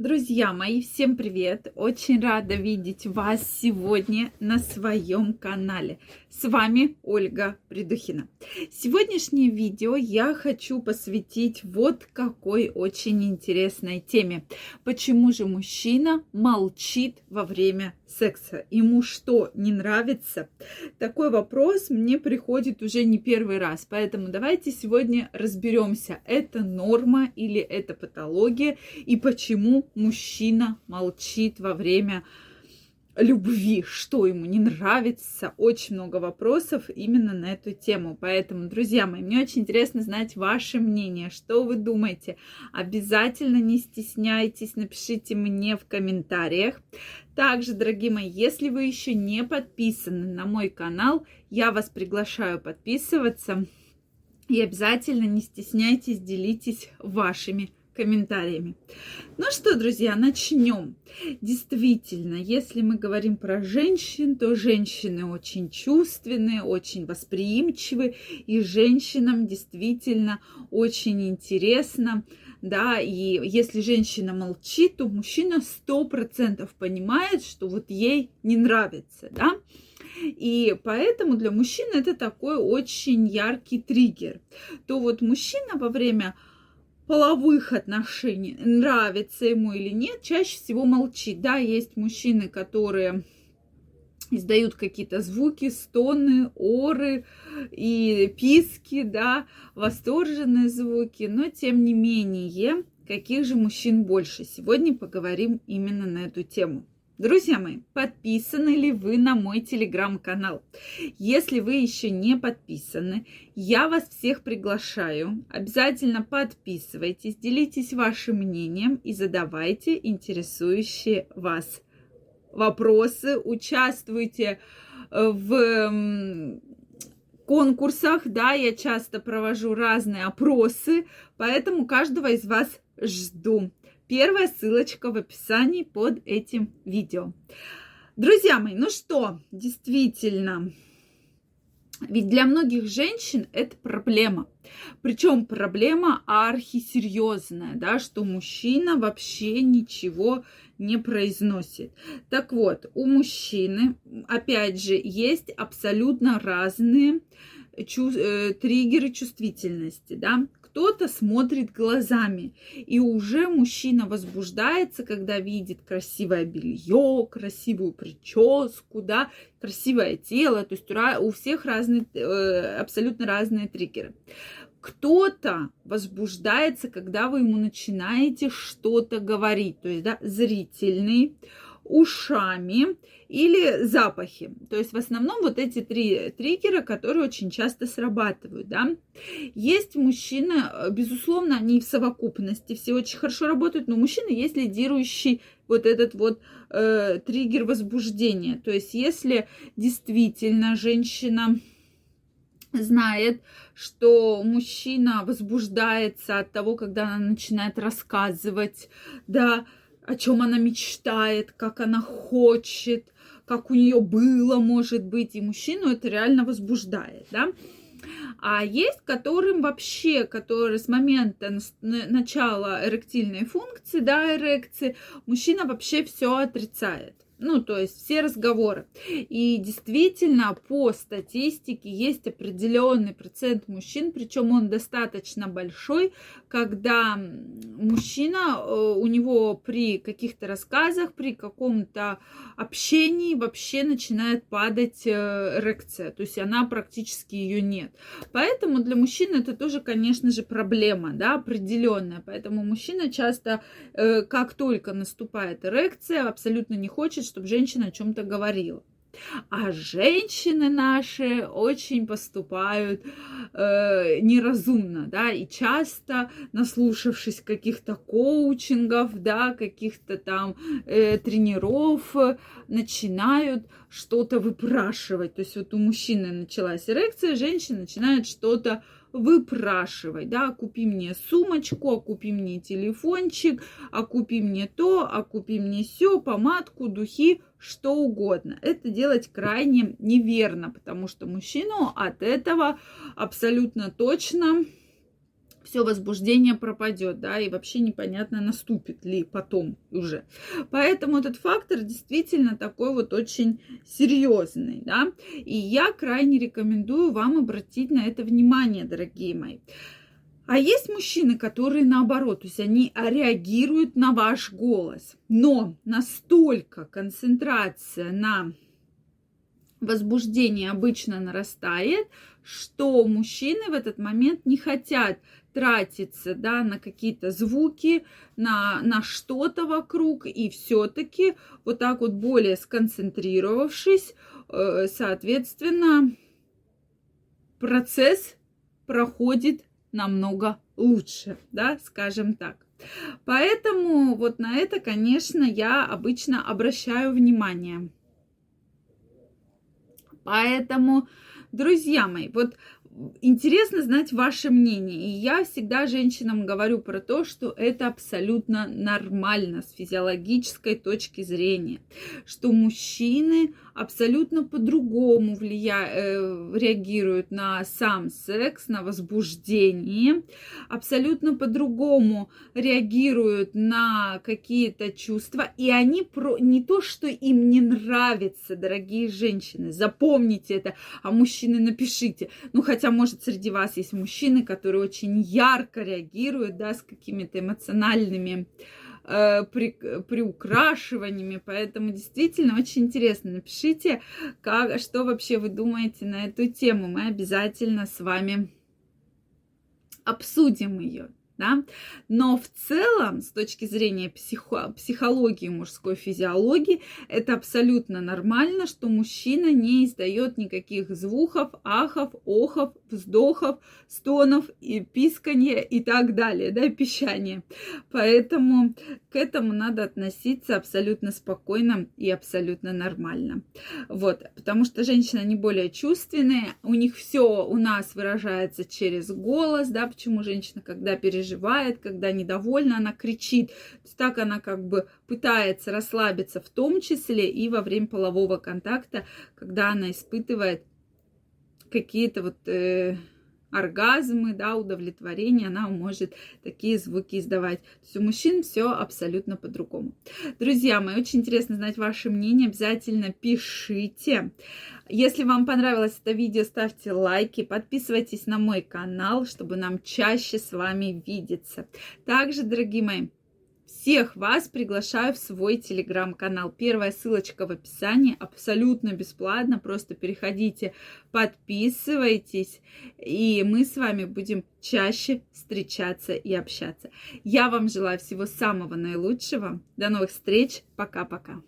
Друзья мои, всем привет! Очень рада видеть вас сегодня на своем канале. С вами Ольга Придухина. Сегодняшнее видео я хочу посвятить вот какой очень интересной теме. Почему же мужчина молчит во время секса? Ему что, не нравится? Такой вопрос мне приходит уже не первый раз. Поэтому давайте сегодня разберемся, это норма или это патология и почему мужчина молчит во время любви, что ему не нравится. Очень много вопросов именно на эту тему. Поэтому, друзья мои, мне очень интересно знать ваше мнение, что вы думаете. Обязательно не стесняйтесь, напишите мне в комментариях. Также, дорогие мои, если вы еще не подписаны на мой канал, я вас приглашаю подписываться. И обязательно не стесняйтесь, делитесь вашими комментариями. Ну что, друзья, начнем. Действительно, если мы говорим про женщин, то женщины очень чувственные, очень восприимчивы, и женщинам действительно очень интересно да, и если женщина молчит, то мужчина сто процентов понимает, что вот ей не нравится, да, и поэтому для мужчины это такой очень яркий триггер. То вот мужчина во время половых отношений, нравится ему или нет, чаще всего молчит. Да, есть мужчины, которые издают какие-то звуки, стоны, оры и писки, да, восторженные звуки, но тем не менее, каких же мужчин больше? Сегодня поговорим именно на эту тему. Друзья мои, подписаны ли вы на мой телеграм-канал? Если вы еще не подписаны, я вас всех приглашаю. Обязательно подписывайтесь, делитесь вашим мнением и задавайте интересующие вас вопросы, участвуйте э, в конкурсах, да, я часто провожу разные опросы, поэтому каждого из вас жду. Первая ссылочка в описании под этим видео. Друзья мои, ну что, действительно, ведь для многих женщин это проблема. Причем проблема архисерьезная, да, что мужчина вообще ничего не произносит. Так вот, у мужчины, опять же, есть абсолютно разные чу- э, триггеры чувствительности, да кто-то смотрит глазами, и уже мужчина возбуждается, когда видит красивое белье, красивую прическу, да, красивое тело, то есть у всех разные, э, абсолютно разные триггеры. Кто-то возбуждается, когда вы ему начинаете что-то говорить, то есть да, зрительный, ушами или запахи. То есть в основном вот эти три триггера, которые очень часто срабатывают, да. Есть мужчины, безусловно, они в совокупности все очень хорошо работают, но мужчина есть лидирующий вот этот вот э, триггер возбуждения. То есть если действительно женщина знает, что мужчина возбуждается от того, когда она начинает рассказывать, да, о чем она мечтает, как она хочет, как у нее было, может быть, и мужчину это реально возбуждает, да. А есть, которым вообще, которые с момента начала эректильной функции, да, эрекции, мужчина вообще все отрицает. Ну, то есть все разговоры. И действительно, по статистике есть определенный процент мужчин, причем он достаточно большой, когда мужчина, э, у него при каких-то рассказах, при каком-то общении вообще начинает падать э, эрекция. То есть она практически ее нет. Поэтому для мужчин это тоже, конечно же, проблема, да, определенная. Поэтому мужчина часто, э, как только наступает эрекция, абсолютно не хочет, чтобы женщина о чем-то говорила. А женщины наши очень поступают э, неразумно, да, и часто, наслушавшись каких-то коучингов, да, каких-то там э, тренеров, начинают что-то выпрашивать. То есть вот у мужчины началась эрекция, женщина начинает что-то выпрашивать, да, купи мне сумочку, купи мне телефончик, а купи мне то, а купи мне все, помадку, духи, что угодно. Это делать крайне неверно, потому что мужчину от этого абсолютно точно все возбуждение пропадет, да, и вообще непонятно, наступит ли потом уже. Поэтому этот фактор действительно такой вот очень серьезный, да, и я крайне рекомендую вам обратить на это внимание, дорогие мои. А есть мужчины, которые наоборот, то есть они реагируют на ваш голос, но настолько концентрация на возбуждение обычно нарастает, что мужчины в этот момент не хотят тратиться да, на какие-то звуки, на, на что-то вокруг, и все-таки вот так вот более сконцентрировавшись, э, соответственно, процесс проходит намного лучше, да, скажем так. Поэтому вот на это, конечно, я обычно обращаю внимание. Поэтому, друзья мои, вот интересно знать ваше мнение. И я всегда женщинам говорю про то, что это абсолютно нормально с физиологической точки зрения, что мужчины абсолютно по-другому влия... э, реагируют на сам секс, на возбуждение, абсолютно по-другому реагируют на какие-то чувства, и они про... не то, что им не нравится, дорогие женщины, запомните это, а мужчины напишите, ну хотя, может, среди вас есть мужчины, которые очень ярко реагируют, да, с какими-то эмоциональными э, при, приукрашиваниями, поэтому действительно очень интересно. Напишите, как, что вообще вы думаете на эту тему. Мы обязательно с вами обсудим ее да, но в целом, с точки зрения психо- психологии мужской физиологии, это абсолютно нормально, что мужчина не издает никаких звуков, ахов, охов, вздохов, стонов, и писканья и так далее, да, пищание. Поэтому к этому надо относиться абсолютно спокойно и абсолютно нормально. Вот, потому что женщины, они более чувственные, у них все у нас выражается через голос, да, почему женщина, когда переживает переживает, когда недовольна, она кричит. Так она как бы пытается расслабиться в том числе и во время полового контакта, когда она испытывает какие-то вот э, оргазмы, да, удовлетворение, она может такие звуки издавать. То есть у мужчин все абсолютно по-другому. Друзья мои, очень интересно знать ваше мнение, обязательно пишите. Если вам понравилось это видео, ставьте лайки, подписывайтесь на мой канал, чтобы нам чаще с вами видеться. Также, дорогие мои, всех вас приглашаю в свой телеграм-канал. Первая ссылочка в описании, абсолютно бесплатно. Просто переходите, подписывайтесь, и мы с вами будем чаще встречаться и общаться. Я вам желаю всего самого наилучшего. До новых встреч. Пока-пока.